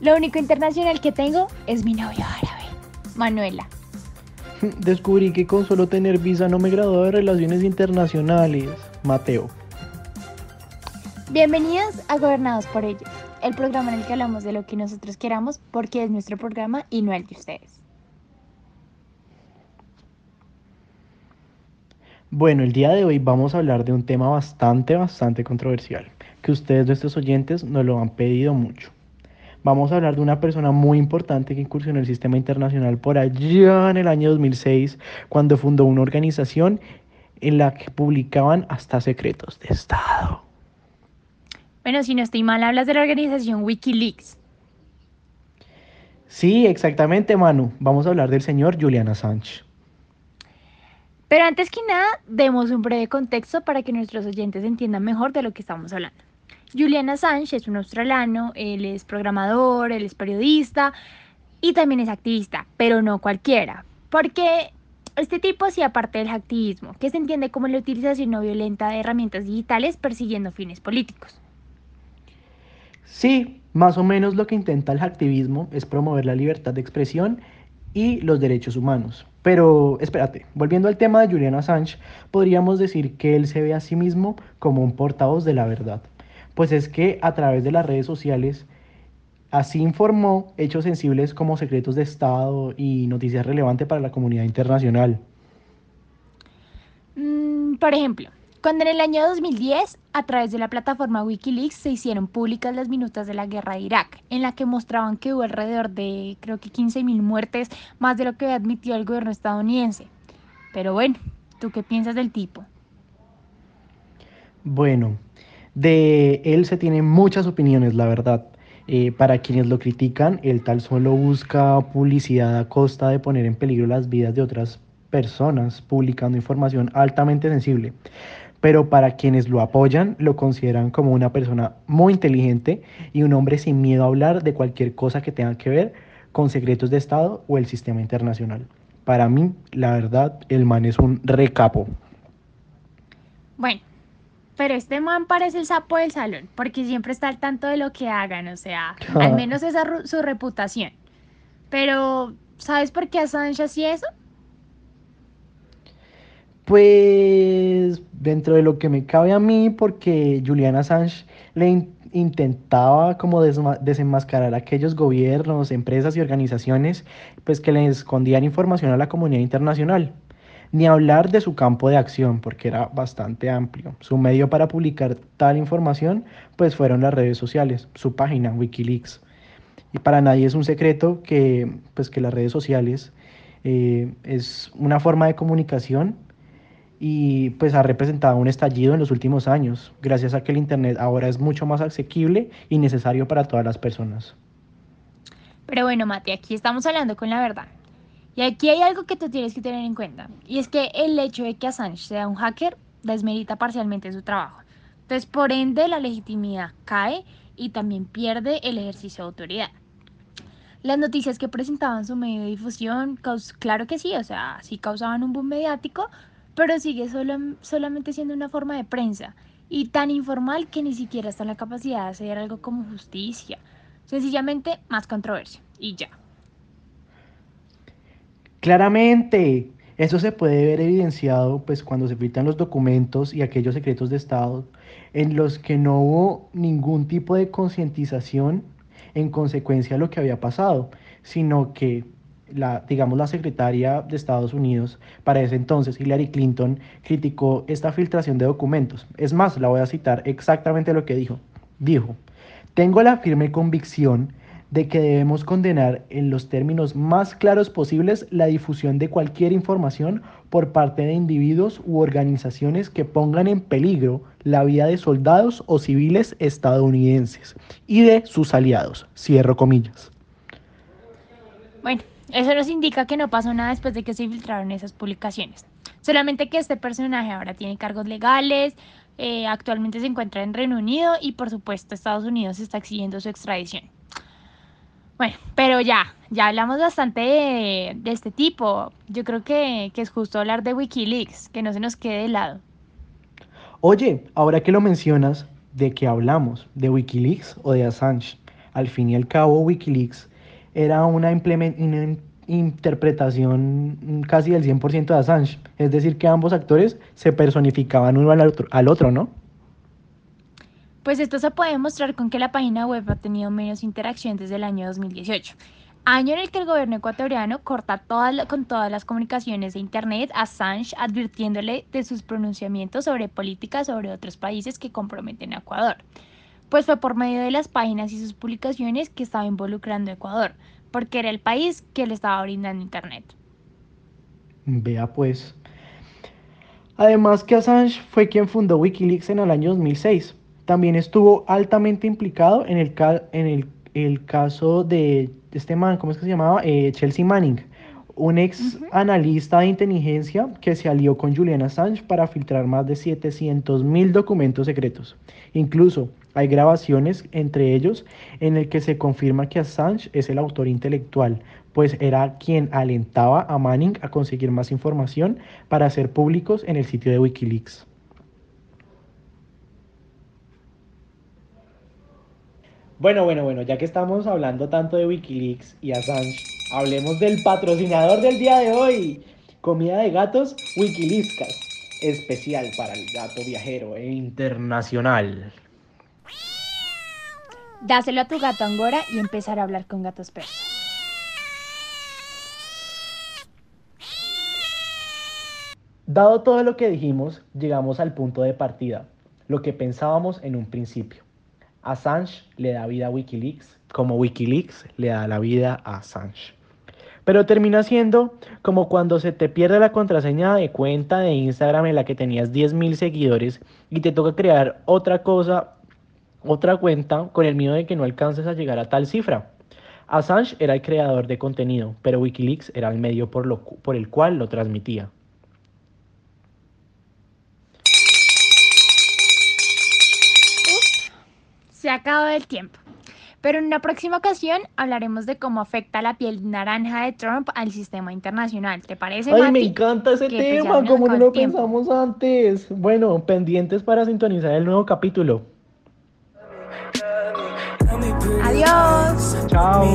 Lo único internacional que tengo es mi novio árabe, Manuela. Descubrí que con solo tener visa no me graduó de relaciones internacionales. Mateo. Bienvenidos a Gobernados por ellos, el programa en el que hablamos de lo que nosotros queramos porque es nuestro programa y no el de ustedes. Bueno, el día de hoy vamos a hablar de un tema bastante, bastante controversial, que ustedes, nuestros oyentes, nos lo han pedido mucho. Vamos a hablar de una persona muy importante que incursionó en el sistema internacional por allá en el año 2006, cuando fundó una organización en la que publicaban hasta secretos de Estado. Bueno, si no estoy mal, hablas de la organización Wikileaks. Sí, exactamente, Manu. Vamos a hablar del señor Julian Assange. Pero antes que nada, demos un breve contexto para que nuestros oyentes entiendan mejor de lo que estamos hablando. Julian Assange es un australiano, él es programador, él es periodista y también es activista, pero no cualquiera, porque este tipo hacía parte del activismo, que se entiende como la utilización no violenta de herramientas digitales persiguiendo fines políticos. Sí, más o menos lo que intenta el activismo es promover la libertad de expresión y los derechos humanos. Pero espérate, volviendo al tema de Julian Assange, podríamos decir que él se ve a sí mismo como un portavoz de la verdad. Pues es que a través de las redes sociales, así informó hechos sensibles como secretos de Estado y noticias relevantes para la comunidad internacional. Mm, por ejemplo, cuando en el año 2010, a través de la plataforma Wikileaks, se hicieron públicas las minutas de la guerra de Irak, en la que mostraban que hubo alrededor de, creo que 15.000 muertes, más de lo que admitió el gobierno estadounidense. Pero bueno, ¿tú qué piensas del tipo? Bueno, de él se tienen muchas opiniones, la verdad. Eh, para quienes lo critican, él tal solo busca publicidad a costa de poner en peligro las vidas de otras personas, publicando información altamente sensible pero para quienes lo apoyan lo consideran como una persona muy inteligente y un hombre sin miedo a hablar de cualquier cosa que tenga que ver con secretos de Estado o el sistema internacional. Para mí, la verdad, el man es un recapo. Bueno, pero este man parece el sapo del salón, porque siempre está al tanto de lo que hagan, o sea, al menos esa es su reputación. Pero, ¿sabes por qué Assange hacía eso? Pues dentro de lo que me cabe a mí, porque Julian Assange le intentaba como desenmascarar a aquellos gobiernos, empresas y organizaciones pues que le escondían información a la comunidad internacional. Ni hablar de su campo de acción, porque era bastante amplio. Su medio para publicar tal información pues fueron las redes sociales, su página Wikileaks. Y para nadie es un secreto que pues que las redes sociales eh, es una forma de comunicación y pues ha representado un estallido en los últimos años, gracias a que el Internet ahora es mucho más asequible y necesario para todas las personas. Pero bueno, Mati, aquí estamos hablando con la verdad. Y aquí hay algo que tú tienes que tener en cuenta, y es que el hecho de que Assange sea un hacker desmerita parcialmente su trabajo. Entonces, por ende, la legitimidad cae y también pierde el ejercicio de autoridad. Las noticias que presentaban su medio de difusión, claro que sí, o sea, sí causaban un boom mediático, pero sigue solo, solamente siendo una forma de prensa y tan informal que ni siquiera está en la capacidad de hacer algo como justicia. Sencillamente más controversia y ya. Claramente, eso se puede ver evidenciado pues cuando se filtran los documentos y aquellos secretos de Estado en los que no hubo ningún tipo de concientización en consecuencia de lo que había pasado, sino que la, digamos, la secretaria de Estados Unidos para ese entonces, Hillary Clinton, criticó esta filtración de documentos. Es más, la voy a citar exactamente lo que dijo. Dijo, tengo la firme convicción de que debemos condenar en los términos más claros posibles la difusión de cualquier información por parte de individuos u organizaciones que pongan en peligro la vida de soldados o civiles estadounidenses y de sus aliados. Cierro comillas. Bueno, eso nos indica que no pasó nada después de que se filtraron esas publicaciones. Solamente que este personaje ahora tiene cargos legales, eh, actualmente se encuentra en Reino Unido y por supuesto Estados Unidos está exigiendo su extradición. Bueno, pero ya, ya hablamos bastante de, este tipo. Yo creo que, que es justo hablar de Wikileaks, que no se nos quede de lado. Oye, ahora que lo mencionas, ¿de qué hablamos? ¿De Wikileaks o de Assange? Al fin y al cabo, Wikileaks era una, interpretación casi del 100% de Assange. Es decir, que ambos actores se personificaban uno al otro, al otro, ¿no? Pues esto se puede demostrar con que la página web ha tenido menos interacción desde el año 2018 año en el que el gobierno ecuatoriano corta con todas las comunicaciones de Internet a Assange advirtiéndole de sus pronunciamientos sobre políticas sobre otros países que comprometen a Ecuador. Pues fue por medio de las páginas y sus publicaciones que estaba involucrando a Ecuador, porque era el país que le estaba brindando Internet. Vea pues. Además que Assange fue quien fundó Wikileaks en el año 2006. También estuvo altamente implicado en el, en el, el caso de este man, ¿cómo es que se llamaba? Eh, Chelsea Manning, un ex analista de inteligencia que se alió con Julian Assange para filtrar más de 700 mil documentos secretos. Incluso hay grabaciones entre ellos en el que se confirma que Assange es el autor intelectual, pues era quien alentaba a Manning a conseguir más información para ser públicos en el sitio de Wikileaks. Bueno, bueno, bueno, ya que estamos hablando tanto de Wikileaks y Assange, hablemos del patrocinador del día de hoy. Comida de gatos Wikileakscas, especial para el gato viajero e internacional. Dáselo a tu gato Angora y empezar a hablar con gatos persas. Dado todo lo que dijimos, llegamos al punto de partida, lo que pensábamos en un principio. Assange le da vida a Wikileaks, como Wikileaks le da la vida a Assange. Pero termina siendo como cuando se te pierde la contraseña de cuenta de Instagram en la que tenías 10.000 seguidores y te toca crear otra cosa, otra cuenta con el miedo de que no alcances a llegar a tal cifra. Assange era el creador de contenido, pero Wikileaks era el medio por, lo, por el cual lo transmitía. Se ha acabado el tiempo. Pero en una próxima ocasión hablaremos de cómo afecta la piel naranja de Trump al sistema internacional. ¿Te parece? Ay, me encanta ese tema, como no lo pensamos antes. Bueno, pendientes para sintonizar el nuevo capítulo. Adiós. Chao.